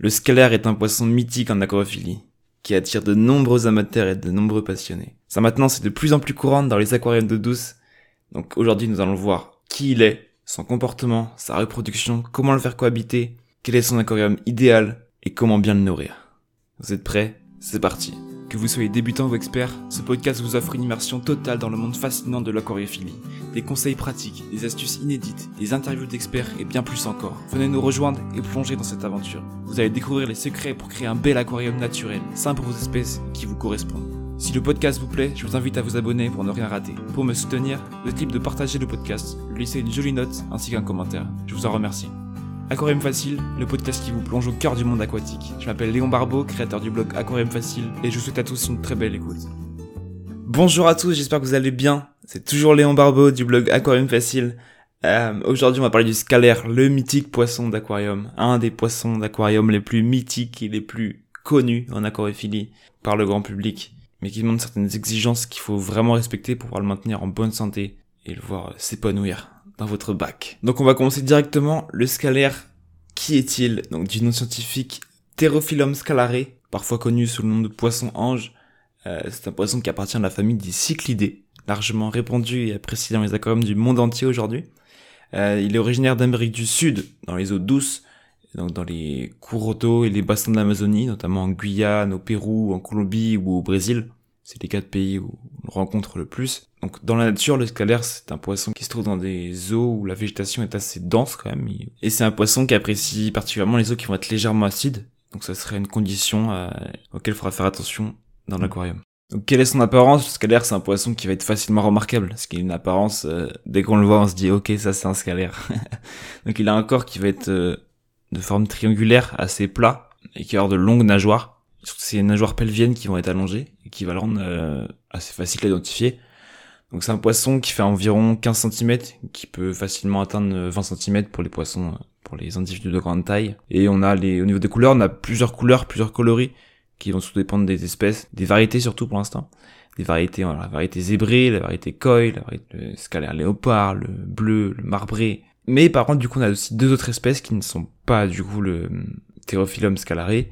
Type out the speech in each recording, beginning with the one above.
Le scalaire est un poisson mythique en aquarophilie, qui attire de nombreux amateurs et de nombreux passionnés. Sa maintenance est de plus en plus courante dans les aquariums d'eau douce, donc aujourd'hui nous allons voir qui il est, son comportement, sa reproduction, comment le faire cohabiter, quel est son aquarium idéal et comment bien le nourrir. Vous êtes prêts? C'est parti que vous soyez débutant ou expert, ce podcast vous offre une immersion totale dans le monde fascinant de l'aquariophilie. Des conseils pratiques, des astuces inédites, des interviews d'experts et bien plus encore. Venez nous rejoindre et plonger dans cette aventure. Vous allez découvrir les secrets pour créer un bel aquarium naturel, sain pour vos espèces qui vous correspondent. Si le podcast vous plaît, je vous invite à vous abonner pour ne rien rater. Pour me soutenir, le type de partager le podcast, lui laisser une jolie note ainsi qu'un commentaire. Je vous en remercie. Aquarium Facile, le podcast qui vous plonge au cœur du monde aquatique. Je m'appelle Léon Barbeau, créateur du blog Aquarium Facile, et je vous souhaite à tous une très belle écoute. Bonjour à tous, j'espère que vous allez bien. C'est toujours Léon Barbeau du blog Aquarium Facile. Euh, Aujourd'hui, on va parler du scalaire, le mythique poisson d'aquarium, un des poissons d'aquarium les plus mythiques et les plus connus en aquariophilie par le grand public, mais qui demande certaines exigences qu'il faut vraiment respecter pour pouvoir le maintenir en bonne santé et le voir s'épanouir dans votre bac. Donc on va commencer directement. Le scalaire, qui est-il? Donc du nom scientifique Pterophyllum scalare, parfois connu sous le nom de poisson ange. Euh, c'est un poisson qui appartient à la famille des cyclidés, largement répandu et apprécié dans les aquariums du monde entier aujourd'hui. Euh, il est originaire d'Amérique du Sud, dans les eaux douces, donc dans les cours d'eau et les bassins de l'Amazonie, notamment en Guyane, au Pérou, en Colombie ou au Brésil. C'est les quatre pays où on le rencontre le plus. Donc dans la nature, le scalaire, c'est un poisson qui se trouve dans des eaux où la végétation est assez dense quand même. Et c'est un poisson qui apprécie particulièrement les eaux qui vont être légèrement acides. Donc ça serait une condition euh, auquel il faudra faire attention dans l'aquarium. Donc quelle est son apparence? Le scalaire, c'est un poisson qui va être facilement remarquable. Parce qu'il a une apparence, euh, dès qu'on le voit, on se dit ok, ça c'est un scalaire. Donc il a un corps qui va être euh, de forme triangulaire, assez plat, et qui va avoir de longues nageoires c'est les nageoires pelviennes qui vont être allongées et qui va le rendre euh, assez facile à identifier. Donc c'est un poisson qui fait environ 15 cm, qui peut facilement atteindre 20 cm pour les poissons, euh, pour les individus de grande taille. Et on a les, au niveau des couleurs, on a plusieurs couleurs, plusieurs coloris, qui vont tout dépendre des espèces, des variétés surtout pour l'instant. Des variétés, la variété zébrée, la variété koi, la variété scalaire léopard, le bleu, le marbré. Mais par contre, du coup, on a aussi deux autres espèces qui ne sont pas, du coup, le Pterophyllum scalare,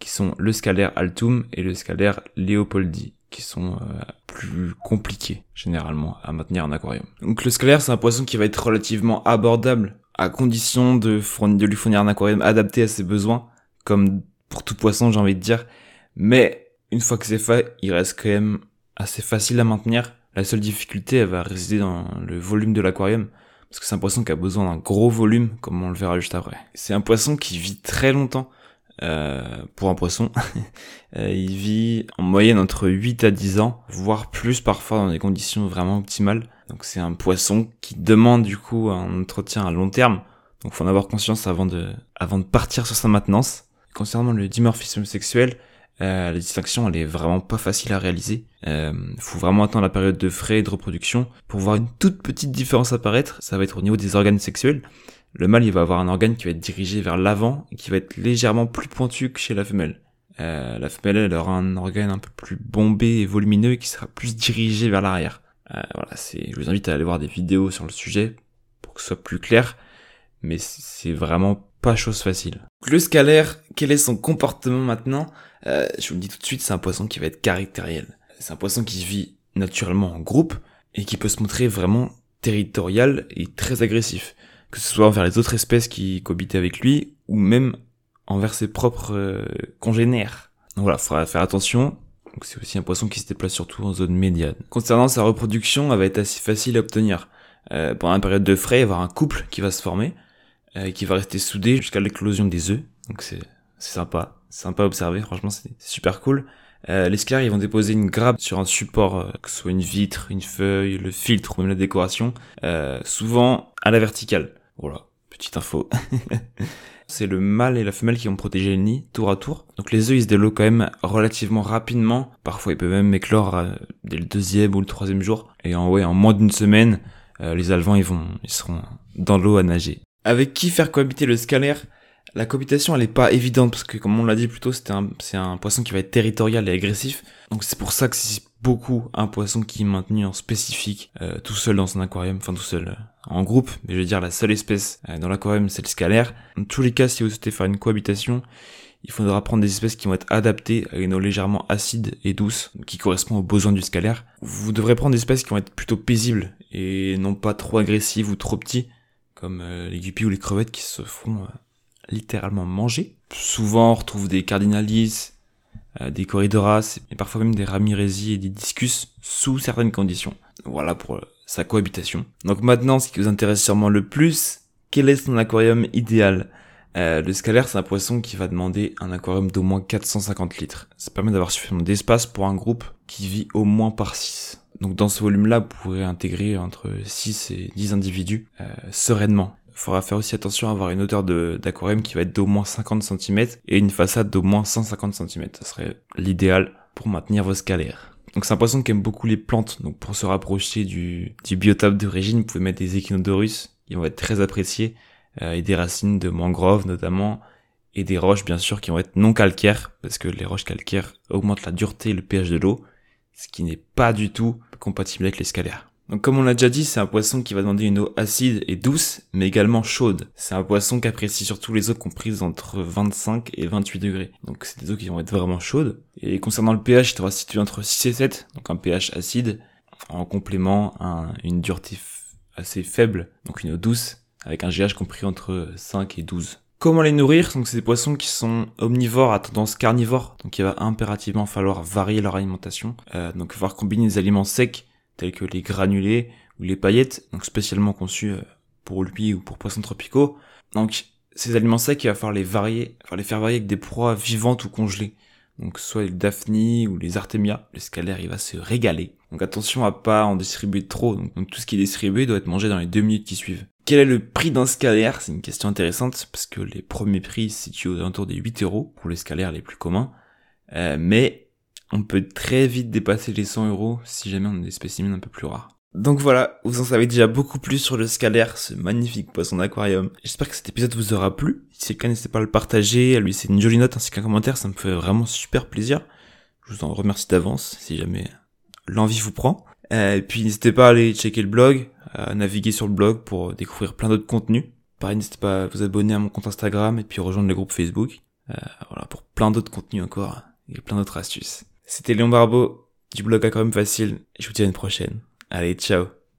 qui sont le scalaire Altum et le scalaire Leopoldi, qui sont euh, plus compliqués généralement à maintenir en aquarium. Donc le scalaire c'est un poisson qui va être relativement abordable à condition de, de lui fournir un aquarium adapté à ses besoins, comme pour tout poisson j'ai envie de dire. Mais une fois que c'est fait, il reste quand même assez facile à maintenir. La seule difficulté, elle va résider dans le volume de l'aquarium. Parce que c'est un poisson qui a besoin d'un gros volume, comme on le verra juste après. C'est un poisson qui vit très longtemps. Euh, pour un poisson. Euh, il vit en moyenne entre 8 à 10 ans, voire plus parfois dans des conditions vraiment optimales. Donc c'est un poisson qui demande du coup un entretien à long terme. Donc faut en avoir conscience avant de, avant de partir sur sa maintenance. Concernant le dimorphisme sexuel, euh, la distinction elle est vraiment pas facile à réaliser. Euh, faut vraiment attendre la période de frais et de reproduction pour voir une toute petite différence apparaître. Ça va être au niveau des organes sexuels. Le mâle, il va avoir un organe qui va être dirigé vers l'avant et qui va être légèrement plus pointu que chez la femelle. Euh, la femelle, elle aura un organe un peu plus bombé et volumineux qui sera plus dirigé vers l'arrière. Euh, voilà, c'est, je vous invite à aller voir des vidéos sur le sujet pour que ce soit plus clair, mais c'est vraiment pas chose facile. Le scalaire, quel est son comportement maintenant? Euh, Je vous le dis tout de suite, c'est un poisson qui va être caractériel. C'est un poisson qui vit naturellement en groupe et qui peut se montrer vraiment territorial et très agressif que ce soit envers les autres espèces qui cohabitaient avec lui, ou même envers ses propres euh, congénères. Donc voilà, faudra faire attention. Donc c'est aussi un poisson qui se déplace surtout en zone médiane. Concernant sa reproduction, elle va être assez facile à obtenir. Euh, pendant la période de frais, il va y avoir un couple qui va se former, euh, qui va rester soudé jusqu'à l'éclosion des œufs. Donc c'est sympa, sympa à observer, franchement c'est super cool. Euh, les scalaires, ils vont déposer une grappe sur un support, euh, que ce soit une vitre, une feuille, le filtre ou même la décoration, euh, souvent à la verticale. Voilà, petite info. c'est le mâle et la femelle qui vont protéger le nid tour à tour. Donc les œufs ils se développent quand même relativement rapidement. Parfois ils peuvent même éclore euh, dès le deuxième ou le troisième jour. Et en ouais, en moins d'une semaine, euh, les alevins ils vont, ils seront dans l'eau à nager. Avec qui faire cohabiter le scalaire La cohabitation, elle est pas évidente parce que, comme on l'a dit plus tôt, c'est un, poisson qui va être territorial et agressif. Donc c'est pour ça que c'est beaucoup un poisson qui est maintenu en spécifique, euh, tout seul dans son aquarium, enfin tout seul euh, en groupe. Mais je veux dire, la seule espèce euh, dans l'aquarium, c'est le scalaire. Dans tous les cas, si vous souhaitez faire une cohabitation, il faudra prendre des espèces qui vont être adaptées à une eau légèrement acide et douce, qui correspond aux besoins du scalaire. Vous devrez prendre des espèces qui vont être plutôt paisibles et non pas trop agressives ou trop petits, comme les guppies ou les crevettes qui se font littéralement manger. Souvent, on retrouve des cardinalis, euh, des corridoras, et parfois même des ramirezi et des discus sous certaines conditions. Voilà pour euh, sa cohabitation. Donc maintenant, ce qui vous intéresse sûrement le plus, quel est son aquarium idéal? Euh, Le scalaire, c'est un poisson qui va demander un aquarium d'au moins 450 litres. Ça permet d'avoir suffisamment d'espace pour un groupe qui vit au moins par 6. Donc dans ce volume-là, vous pourrez intégrer entre 6 et 10 individus euh, sereinement faudra faire aussi attention à avoir une hauteur d'aquarium qui va être d'au moins 50 cm et une façade d'au moins 150 cm. Ça serait l'idéal pour maintenir vos scalaires. Donc c'est un poisson qui aime beaucoup les plantes, donc pour se rapprocher du, du biotope d'origine, vous pouvez mettre des échinodorus, ils vont être très appréciés, euh, et des racines de mangrove notamment, et des roches bien sûr qui vont être non calcaires, parce que les roches calcaires augmentent la dureté et le pH de l'eau, ce qui n'est pas du tout compatible avec les scalaires. Donc comme on l'a déjà dit, c'est un poisson qui va demander une eau acide et douce, mais également chaude. C'est un poisson qui apprécie surtout les eaux comprises entre 25 et 28 degrés. Donc c'est des eaux qui vont être vraiment chaudes. Et concernant le pH, il devra se situer entre 6 et 7, donc un pH acide, en complément une dureté assez faible, donc une eau douce, avec un GH compris entre 5 et 12. Comment les nourrir? Donc c'est des poissons qui sont omnivores à tendance carnivore, donc il va impérativement falloir varier leur alimentation. Euh, donc il va falloir combiner des aliments secs tels que les granulés ou les paillettes, donc spécialement conçus euh, pour lui ou pour poissons tropicaux. Donc ces aliments secs, il va falloir les varier, enfin les faire varier avec des proies vivantes ou congelées. Donc soit les daphnies ou les artémia, le scalaire il va se régaler. Donc attention à pas en distribuer trop, donc, tout ce qui est distribué doit être mangé dans les deux minutes qui suivent. Quel est le prix d'un scalaire? C'est une question intéressante parce que les premiers prix se situent aux alentours des 8 euros pour les scalaires les plus communs. Euh, mais on peut très vite dépasser les 100 euros si jamais on a des spécimens un peu plus rares. Donc voilà, vous en savez déjà beaucoup plus sur le scalaire, ce magnifique poisson d'aquarium. J'espère que cet épisode vous aura plu. Si c'est le cas, n'hésitez pas à le partager, à lui laisser une jolie note ainsi qu'un commentaire, ça me fait vraiment super plaisir. Je vous en remercie d'avance si jamais l'envie vous prend. Euh, et puis n'hésitez pas à aller checker le blog, à naviguer sur le blog pour découvrir plein d'autres contenus. Pareil, n'hésitez pas à vous abonner à mon compte Instagram et puis rejoindre le groupe Facebook. Euh, voilà, pour plein d'autres contenus encore et plein d'autres astuces. C'était Léon Barbeau du blog Aquarium Facile. Je vous dis à une prochaine. Allez, ciao